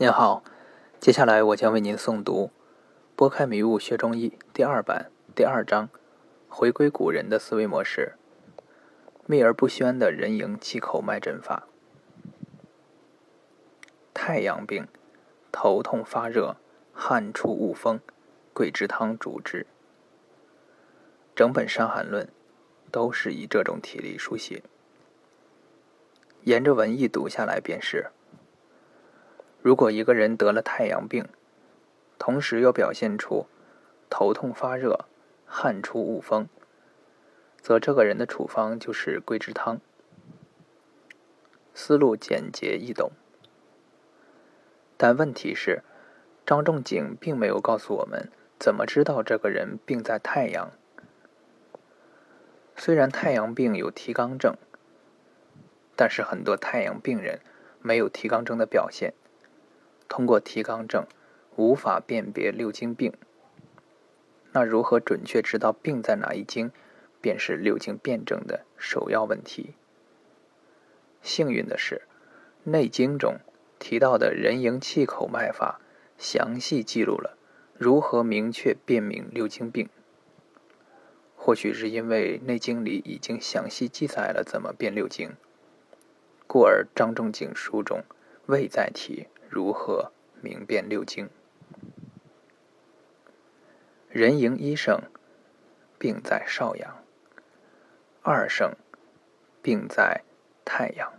您好，接下来我将为您诵读《拨开迷雾学中医》第二版第二章：回归古人的思维模式。秘而不宣的人迎气口脉诊法。太阳病，头痛发热，汗出恶风，桂枝汤主之。整本《伤寒论》都是以这种体例书写，沿着文意读下来便是。如果一个人得了太阳病，同时又表现出头痛发热、汗出恶风，则这个人的处方就是桂枝汤。思路简洁易懂，但问题是，张仲景并没有告诉我们怎么知道这个人病在太阳。虽然太阳病有提肛症，但是很多太阳病人没有提肛症的表现。通过提肛症无法辨别六经病，那如何准确知道病在哪一经，便是六经辩证的首要问题。幸运的是，《内经》中提到的人迎气口脉法，详细记录了如何明确辨明六经病。或许是因为《内经》里已经详细记载了怎么辨六经，故而张仲景书中未再提。如何明辨六经？人迎一圣，病在少阳；二圣，病在太阳；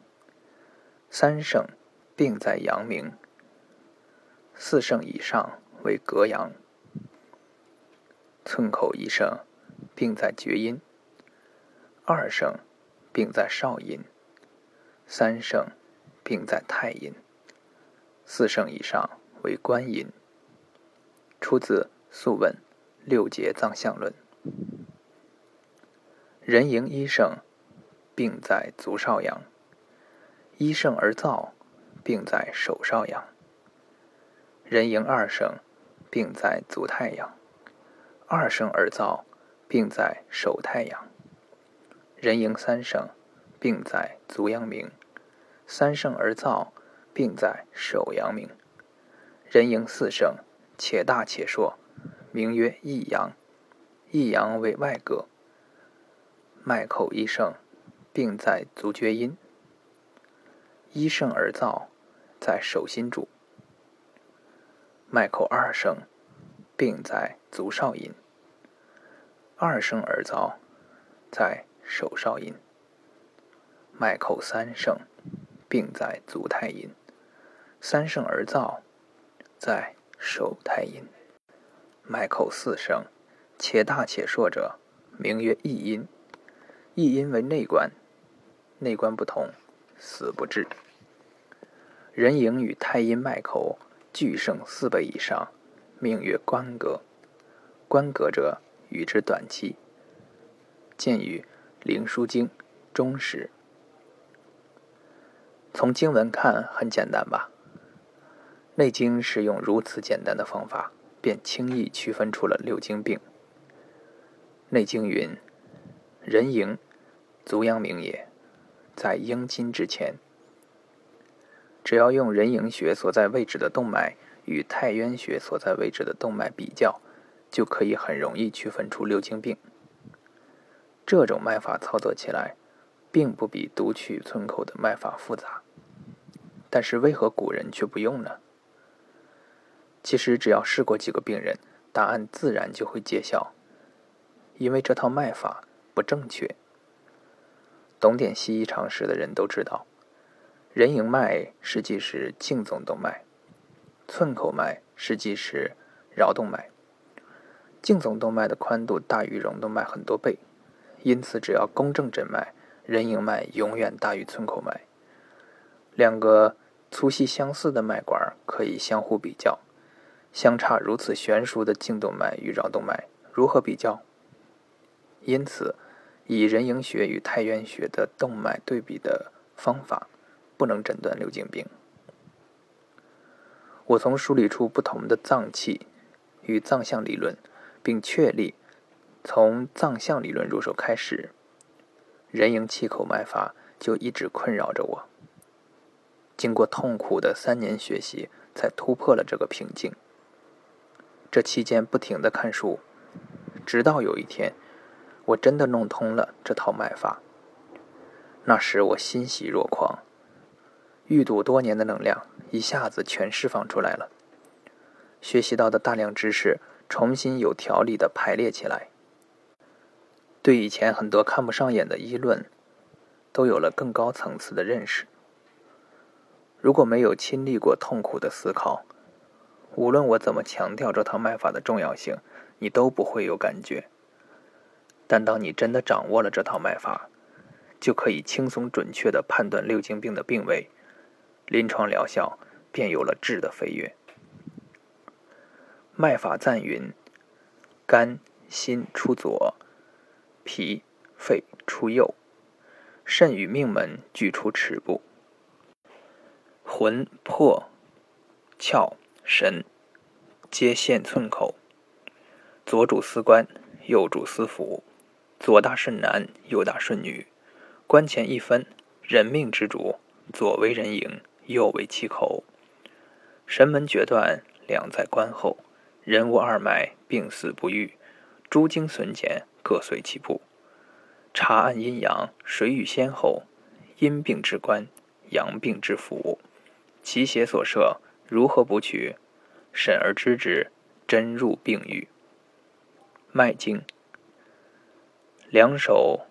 三圣，病在阳明；四圣以上为隔阳；寸口一圣，病在厥阴；二圣，病在少阴；三圣，病在太阴。四圣以上为官阴。出自《素问·六节藏象论》。人迎一圣，病在足少阳；一圣而燥，病在手少阳；人迎二圣，病在足太阳；二圣而燥，病在手太阳；人迎三圣，病在足阳明；三圣而燥。病在手阳明，人迎四圣，且大且硕，名曰益阳。益阳为外膈，脉口一盛，病在足厥阴。一盛而燥，在手心主。脉口二盛，病在足少阴。二盛而燥，在手少阴。脉口三盛，病在足太阴。三圣而燥，在手太阴；脉口四声，且大且硕者，名曰益阴。益阴为内关，内关不同，死不治。人迎与太阴脉口俱盛四倍以上，命曰关格。关格者，与之短期。见于《灵枢经》中时。从经文看，很简单吧？《内经》是用如此简单的方法，便轻易区分出了六经病。《内经》云：“人迎，足阳明也，在阴经之前。”只要用人迎穴所在位置的动脉与太渊穴所在位置的动脉比较，就可以很容易区分出六经病。这种脉法操作起来，并不比读取寸口的脉法复杂。但是为何古人却不用呢？其实只要试过几个病人，答案自然就会揭晓。因为这套脉法不正确。懂点西医常识的人都知道，人迎脉实际是颈总动脉，寸口脉实际是桡动脉。颈总动脉的宽度大于溶动脉很多倍，因此只要公正诊脉，人迎脉永远大于寸口脉。两个粗细相似的脉管可以相互比较。相差如此悬殊的颈动脉与桡动脉，如何比较？因此，以人迎穴与太渊穴的动脉对比的方法，不能诊断流经病。我从梳理出不同的脏器与脏象理论，并确立从脏象理论入手开始，人迎气口脉法就一直困扰着我。经过痛苦的三年学习。才突破了这个瓶颈。这期间不停的看书，直到有一天，我真的弄通了这套脉法。那时我欣喜若狂，预堵多年的能量一下子全释放出来了，学习到的大量知识重新有条理的排列起来，对以前很多看不上眼的议论，都有了更高层次的认识。如果没有亲历过痛苦的思考，无论我怎么强调这套脉法的重要性，你都不会有感觉。但当你真的掌握了这套脉法，就可以轻松准确地判断六经病的病位，临床疗效便有了质的飞跃。脉法赞云：肝、心出左，脾、肺出右，肾与命门俱出尺部，魂魄、窍。神皆现寸口，左主司官，右主司府，左大顺男，右大顺女。官前一分，人命之主，左为人迎，右为气口。神门决断，两在关后。人无二脉，病死不愈。诸经损减，各随其部。查案阴阳，谁与先后？阴病之官，阳病之府。其邪所设。如何补取？审而知之，真入病愈。脉经，两手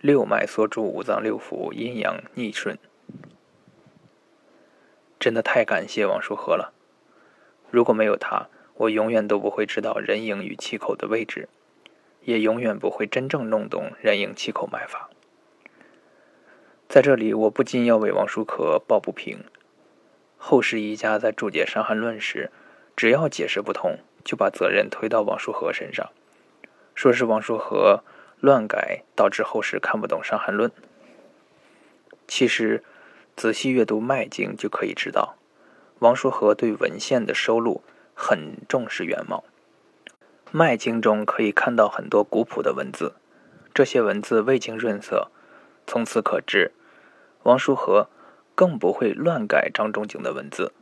六脉缩住五脏六腑，阴阳逆顺。真的太感谢王叔和了。如果没有他，我永远都不会知道人迎与气口的位置，也永远不会真正弄懂人迎气口脉法。在这里，我不禁要为王叔和抱不平。后世医家在注解《伤寒论》时，只要解释不通，就把责任推到王叔和身上，说是王叔和乱改，导致后世看不懂《伤寒论》。其实，仔细阅读《脉经》就可以知道，王叔和对文献的收录很重视原貌。《脉经》中可以看到很多古朴的文字，这些文字未经润色，从此可知，王叔和。更不会乱改张仲景的文字。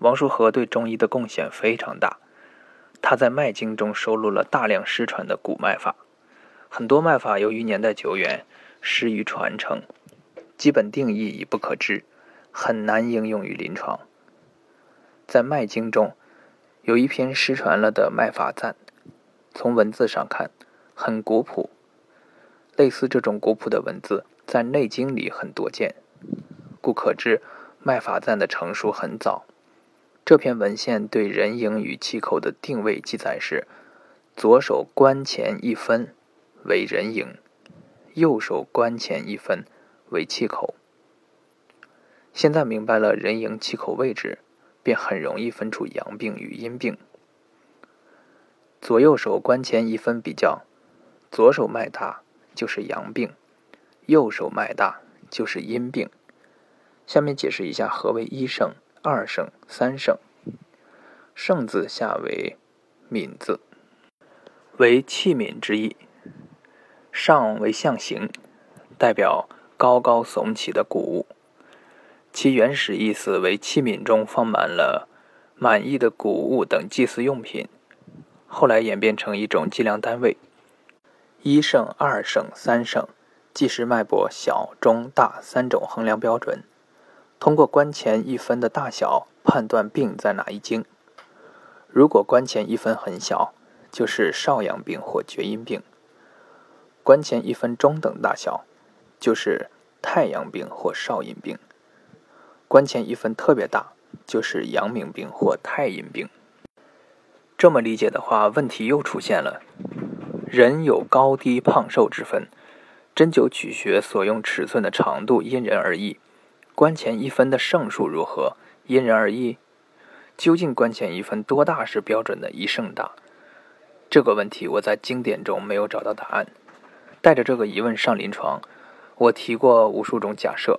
王叔和对中医的贡献非常大，他在《脉经》中收录了大量失传的古脉法，很多脉法由于年代久远，失于传承，基本定义已不可知，很难应用于临床。在《脉经》中，有一篇失传了的脉法赞，从文字上看很古朴，类似这种古朴的文字，在《内经》里很多见。可知，脉法赞的成熟很早。这篇文献对人迎与气口的定位记载是：左手关前一分为人迎，右手关前一分为气口。现在明白了人迎气口位置，便很容易分出阳病与阴病。左右手关前一分比较，左手脉大就是阳病，右手脉大就是阴病。下面解释一下何为一盛、二盛、三盛。盛字下为敏字，为器皿之意。上为象形，代表高高耸起的谷物。其原始意思为器皿中放满了满意的谷物等祭祀用品，后来演变成一种计量单位。一盛、二盛、三盛，即是脉搏小、中、大三种衡量标准。通过关前一分的大小判断病在哪一经。如果关前一分很小，就是少阳病或厥阴病；关前一分中等大小，就是太阳病或少阴病；关前一分特别大，就是阳明病或太阴病。这么理解的话，问题又出现了：人有高低胖瘦之分，针灸取穴所用尺寸的长度因人而异。关前一分的胜数如何，因人而异。究竟关前一分多大是标准的一胜大？这个问题我在经典中没有找到答案。带着这个疑问上临床，我提过无数种假设，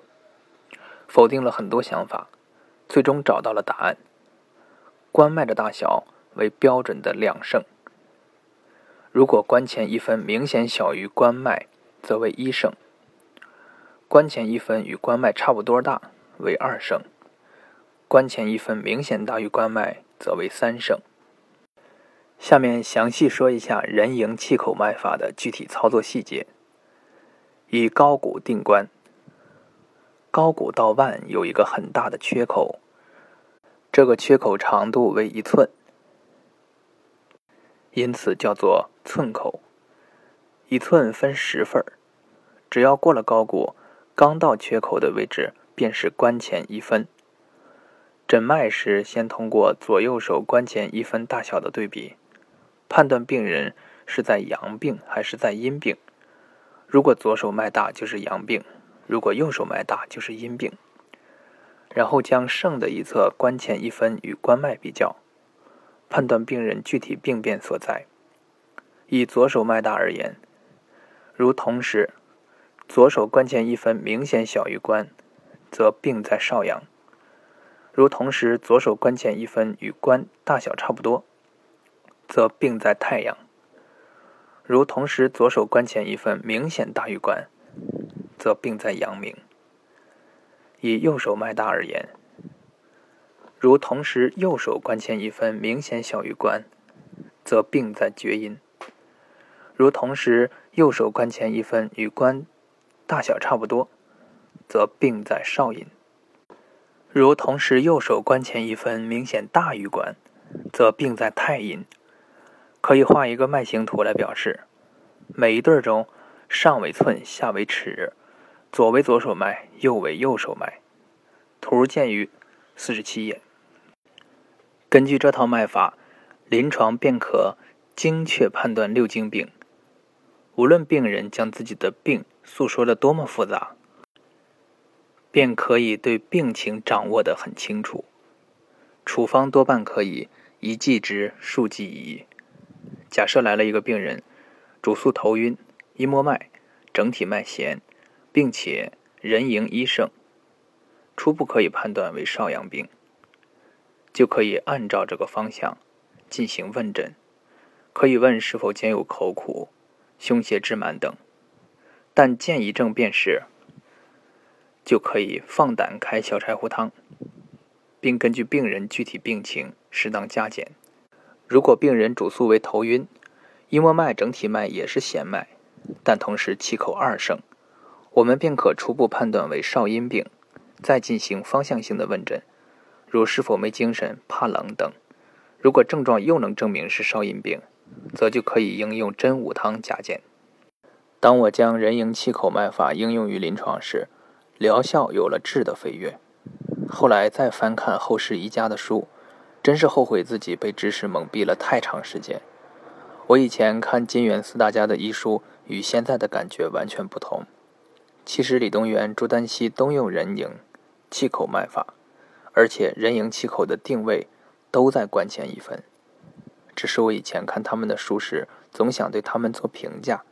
否定了很多想法，最终找到了答案：关脉的大小为标准的两胜。如果关前一分明显小于关脉，则为一胜。关前一分与关脉差不多大为二胜，关前一分明显大于关脉，则为三圣。下面详细说一下人迎气口脉法的具体操作细节。以高骨定关，高骨到腕有一个很大的缺口，这个缺口长度为一寸，因此叫做寸口。一寸分十份只要过了高骨，刚到缺口的位置便是关前一分。诊脉时，先通过左右手关前一分大小的对比。判断病人是在阳病还是在阴病。如果左手脉大就是阳病，如果右手脉大就是阴病。然后将剩的一侧关前一分与关脉比较，判断病人具体病变所在。以左手脉大而言，如同时左手关前一分明显小于关，则病在少阳；如同时左手关前一分与关大小差不多。则病在太阳。如同时左手关前一分明显大于关，则病在阳明。以右手脉大而言，如同时右手关前一分明显小于关，则病在厥阴。如同时右手关前一分与关大小差不多，则病在少阴。如同时右手关前一分明显大于关，则病在太阴。可以画一个脉形图来表示，每一对中，上为寸，下为尺，左为左手脉，右为右手脉。图见于四十七页。根据这套脉法，临床便可精确判断六经病。无论病人将自己的病诉说的多么复杂，便可以对病情掌握得很清楚。处方多半可以一剂之，数剂宜。假设来了一个病人，主诉头晕，一摸脉，整体脉弦，并且人迎一盛，初步可以判断为少阳病，就可以按照这个方向进行问诊，可以问是否兼有口苦、胸胁滞满等，但见一症便是，就可以放胆开小柴胡汤，并根据病人具体病情适当加减。如果病人主诉为头晕，一摸脉整体脉也是弦脉，但同时气口二盛，我们便可初步判断为少阴病，再进行方向性的问诊，如是否没精神、怕冷等。如果症状又能证明是少阴病，则就可以应用真武汤加减。当我将人迎气口脉法应用于临床时，疗效有了质的飞跃。后来再翻看后世宜家的书。真是后悔自己被知识蒙蔽了太长时间。我以前看金元四大家的医书，与现在的感觉完全不同。其实李东垣、朱丹溪都用人迎气口脉法，而且人迎气口的定位都在关前一分。只是我以前看他们的书时，总想对他们做评价，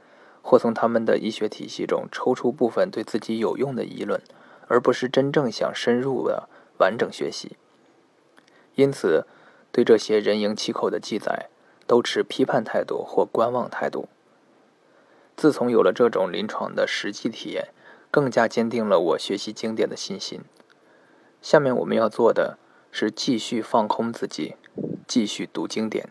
或从他们的医学体系中抽出部分对自己有用的议论，而不是真正想深入的完整学习。因此，对这些人迎气口的记载，都持批判态度或观望态度。自从有了这种临床的实际体验，更加坚定了我学习经典的信心。下面我们要做的是继续放空自己，继续读经典。